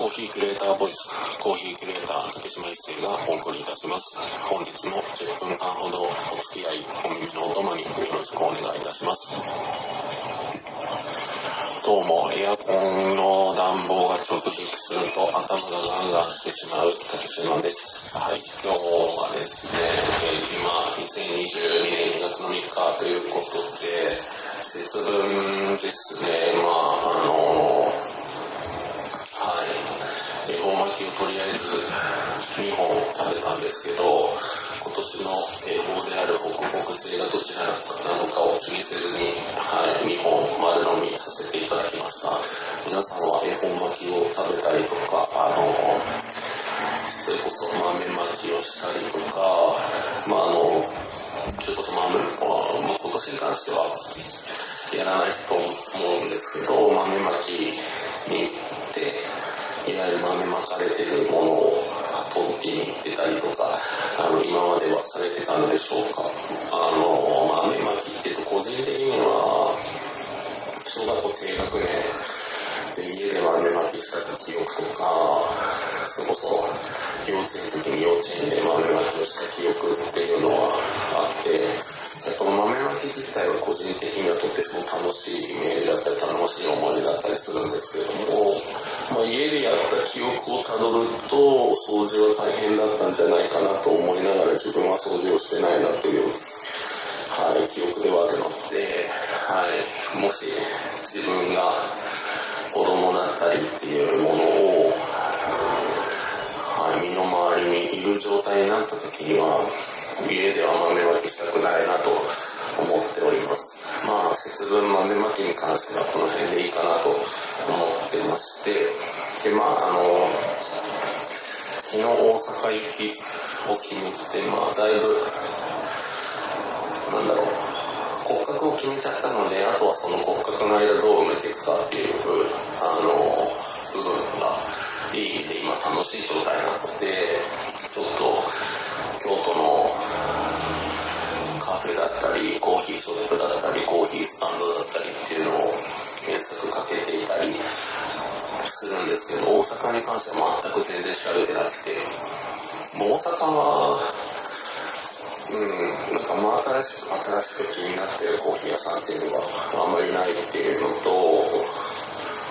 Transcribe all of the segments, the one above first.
コーヒークレーターボイス、コーヒークレーター竹島一生がお送りいたします。本日も10分間ほどお付き合い、お耳のお供によろしくお願いいたします。どうも、エアコンの暖房が直撃すると頭がガンガンしてしまう竹島です。はい、今日はですね、えー今、2022年2月の3日ということで、節分ですね、まあ、あのはい。恵方巻きをとりあえず2本食べたんですけど、今年の恵方であるホクホク系がどちらなのかを気にせずに、はい、2本丸飲みさせていただきました。皆さんは恵方巻きを食べたりとか、あの、それこそ豆巻きをしたりとか、まああの、それこそ豆、まあ、今年に関しては、やらないと思うんですけど、豆まきに、いわゆる豆まかれてるものを取りに行ってたりとか、あの、今まではされてたのでしょうか。あの、豆まきっていうと、個人的には、小学校低学年で家で豆まきした記憶とか、それこそ幼稚園の時に幼稚園で豆まきをした記憶っていうのはあって、その豆まき自体は個人的にはとっても楽しいイメージだったり楽しい思い出だったりするんですけれども、まあ、家でやった記憶をたどると掃除は大変だったんじゃないかなと思いながら自分は掃除をしてないなという、はい、記憶ではあるので、はい、もし自分が子供だったりっていうものを、はい、身の回りにいる状態になった時には家では豆まきしたくないなと思っております。まあ節分豆まきに関してはこの辺でいいかなと思ってましてでまああの昨日大阪行きを決めてまあだいぶなんだろう骨格を決めちゃったのであとはその骨格の間どう埋めていくかっていうあの部分がいい意味で今楽しい状態なのでちょっと京都のカフェだったりコーヒーショップだったりコーヒースタンドだったりっていうのを検索かけていたりするんですけど大阪に関しては全く全然調べてなくても大阪はうんなんかまあ新しく新しく気になってるコーヒー屋さんっていうのがあんまりないっていうのと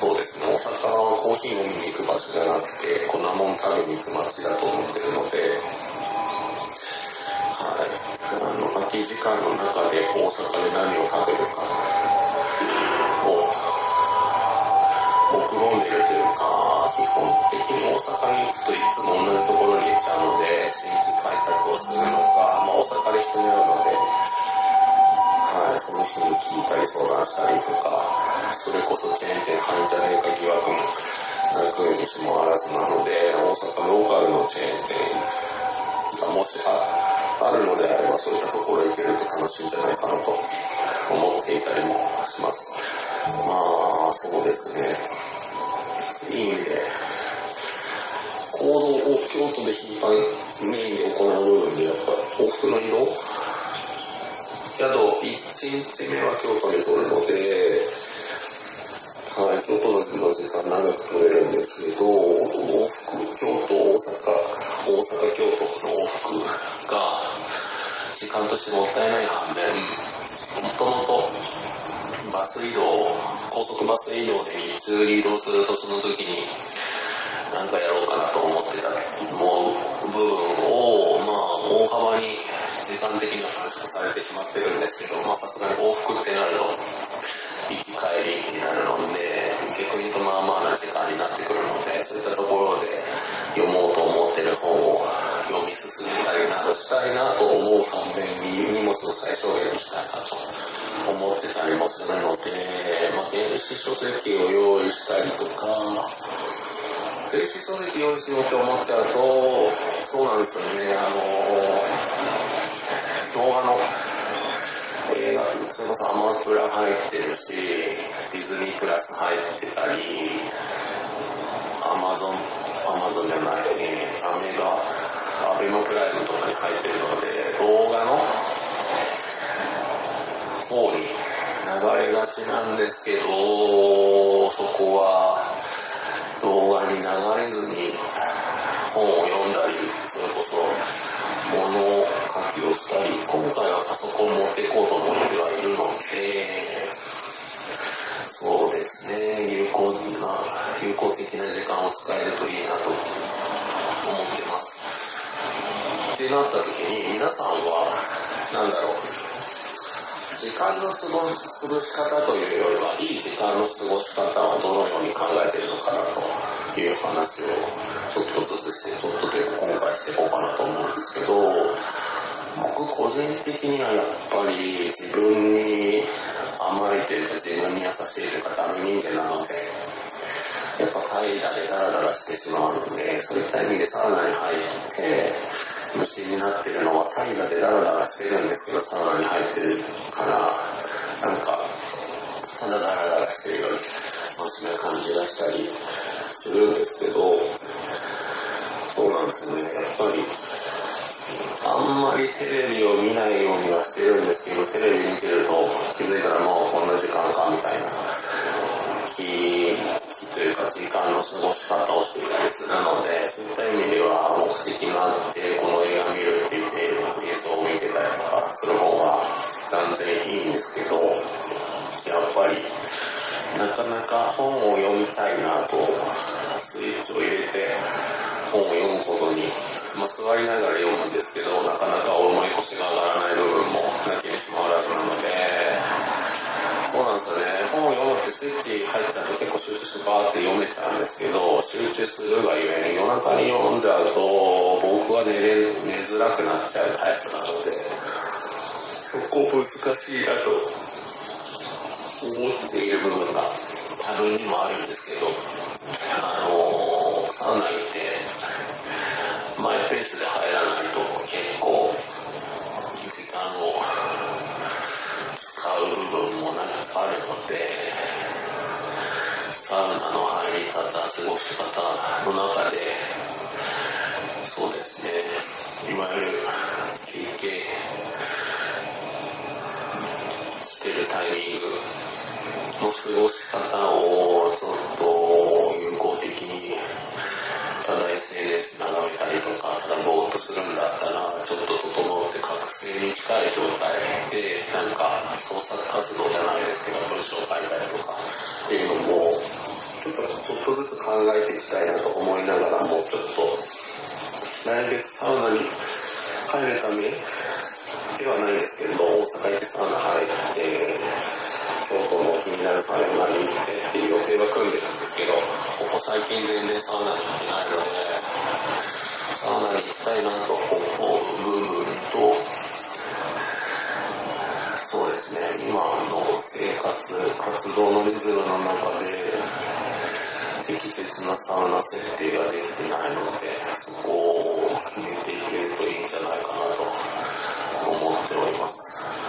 そうです。ね、大阪はコーヒー飲みに行く場所じゃなくて、粉もん食べに行く街だと思ってるので、はい、あの、空き時間の中で大阪で何を食べるかを、目論んでるというか、基本的に大阪に行くといつも同じところに行っちゃうので、新規開拓をするのか、まあ大阪で人に会うので、はい、その人に聞いたり相談したりとそチェーン店入んじゃねか疑惑もなくにしもあらずなので、大阪ローカルのチェーン店がもしああるのであれば、そういったところ行けると楽しいんじゃないかなと思っていたりもします。まあ、そうですね。いい意味で、行動を京都で頻繁メインで行う部分で、やっぱ往復の移動宿1日目は京都に取るので、はい、京都の時間長く取れるんですけど、往復、京都、大阪、大阪、京都の往復が、時間としてもったいない反面、もともとバス移動、高速バス移動で日中に移動すると、その時に、なんかやろうかなと思ってたもう部分を、まあ、大幅に時間的には短縮されてしまってるんですけど、まあ、さすがに往復ってなると、行き帰りになるの、まあまあな時間になってくるので、そういったところで読もうと思ってる本を読み進めたりなどしたいなと思う反面に荷物を最小限にしたいなと思ってたりもするので、まあ、電子書籍を用意したりとか、電子書籍用意しようって思っちゃうと、そうなんですよね、あの動画の、それこそアマプラ入ってるし、ディズニープラス入ってたり、アマゾン、アマゾンじゃない、えー、アメガ、アベマプライムとかに入ってるので、動画の方に流れがちなんですけど、そこは動画に流れずに本を読んだりそれこそ物書きをしたり今回はパソコン持っていこうと思ってはいるのでそうですね。有効な有効的な時間を使えるといいなと思ってます。ってなった時に皆さんは何だろう。時間の過ご過ごし方というよりはいい時間の過ごし方をどのように考えてるのかなという話をちょっとずつしてちょっとというか今回していこうかなと思うんですけど僕個人的にはやっぱり自分に甘いというか自分に優しいというかダメ人間なのでやっぱ怠惰でダラダラしてしまうのでそういった意味でサウナに入って虫になってるのは怠惰でダラダラしてるんですけどサウナに入ってるからなんかただダラダラしてるよりマシな感じがしたりするんですけどそうなんですよね。やっぱりあんまりテレビを見ないようにはしてるんですけどテレビ見てると気づいたらもうこんな時間かみたいな日日というか時間の過ごし方をしていたりす。るのでそういった意味では目的があってこの映画見るって言って映像を見てたりとかする方が断然いいんですけどやっぱりなかなか本を読みたいなとスイッチを入れて本を読むことに、まあ、座りながら読むんですけどなかなか重い腰が上がらない部分もなきにしもあらずなので。そうなんですよね。本を読むってスイッチ入っちゃうと結構集中してバーって読めちゃうんですけど集中するがゆえに夜中に読んじゃうと僕は寝れ寝づらくなっちゃうタイプなので。そこ難しいなと。思っている部分が多分にもあるんですけどあのサウナ行っ過ごし方の中でそうですね。いわゆる休憩してるタイミングの過ごし方をちょっと有効的にただ SNS 眺めたりとかただぼーっとするんだったらちょっと整って覚醒に近い状態でなんか創作活動じゃないですけど文章を書いたりとかっていうのもちょっとちょっとずつ考えていきたいなと思いながらもうちょっと来月サウナに入るためではないですけれど大阪行ってサウナ入って京都の気になるサウナに行ってっていう予定は組んでるんですけどここ最近全然サウナに行ってないのでサウナに行きたいなと思う部分とそうですね今の生活活動のリズムの中で適切なサウナ設定ができてないのでそこを決めていけるといいんじゃないかなと思っております。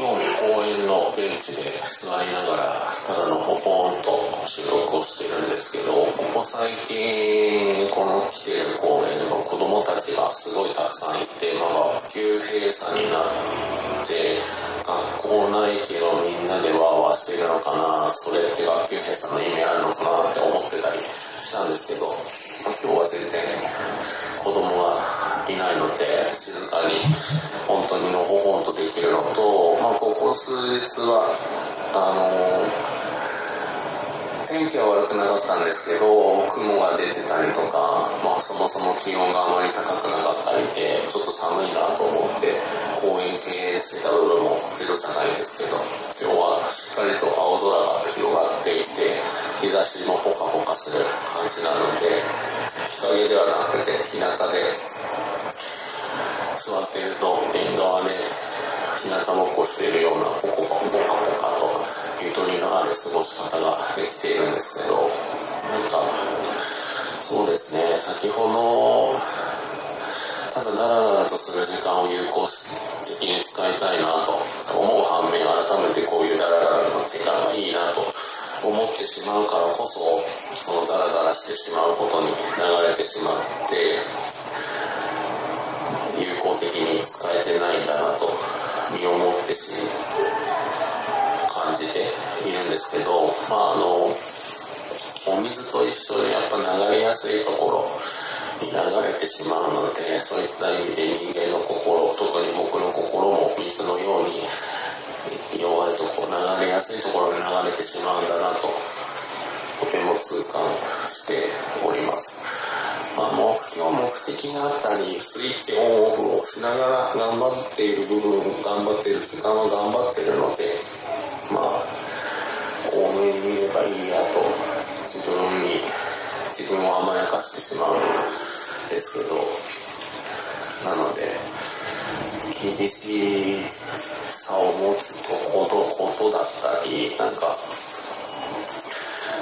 今日も公園のベンチで座りながらただのポポーンと収録をしてるんですけどここ最近この来てる公園の子供たちがすごいたくさんいて、まあ、学級閉鎖になって学校ないけどみんなでわーワーしてるのかな。それって学級閉鎖の意味あるのかなって思ってたりしたんですけど、ま、今日は全然子供がいないので静かに本当にのほほんとできるのと、まあ、ここ数日はあの天気は悪くなかったんですけど雲が出てたりとか、まあ、そもそも気温があまり高くなかったりでちょっと寒いなと思って公園経営してた部分もゼロじゃないですけど今日はしっかりと青空が広がっていて日差しもポカポカする感じなので日陰ではなくて日向で座っていると縁側で日向ぼっこしているようなポコ過ごし方ができているんですけどなんかそうですね先ほどただダラダラとする時間を有効的に使いたいなと思う反面改めてこういうダラダラの時間がいいなと思ってしまうからこそそのダラダラしてしまうことに流れてしまって有効的に使えてないんだなと身をもってし感じているんですけど、まあ、あのお水といっぱ流れやすいところに流れてしまうのでそういった意味で人間の心特に僕の心も水のように弱いところ流れやすいところに流れてしまうんだなととても痛感しております。まあ、目標、目的があったり、スイッチオンオフをしながら頑張っている部分、頑張っている時間は頑張ってるので、を甘やかしてしまうんですけど、なので、厳しさを持つこと、ことだったり、なんか、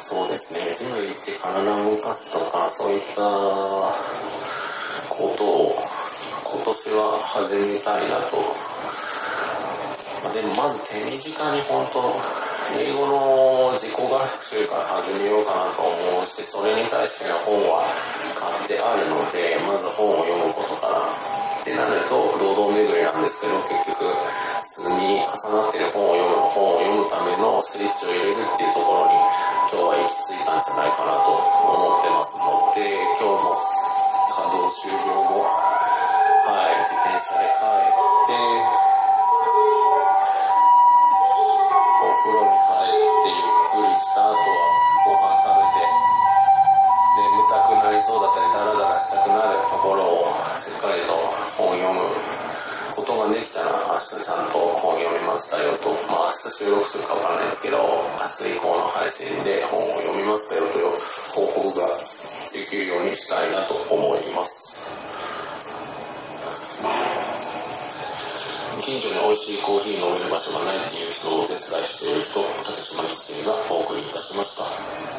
そうですね、ジム行って体を動かすとか、そういったことを今年は始めたいなと。でもまず手短に本当、英語の自己学習から始めようかなと思うし、それに対しての本は買ってあるので、まず本を読むことから。ってなると、堂々巡りなんですけど、結局、数に重なってる本を読む、本を読むためのスイッチを入れるっていうところに、今日は行き着いたんじゃないかなとことができたら明日ちゃんと本読みましたよと、まあ明日収録するかわからないですけど、明日以降の配信で本を読みましたよという報告ができるようにしたいなと思います。近所に美味しいコーヒー飲める場所がないっていう人をお手伝いしている人、竹島一生がお送りいたしました。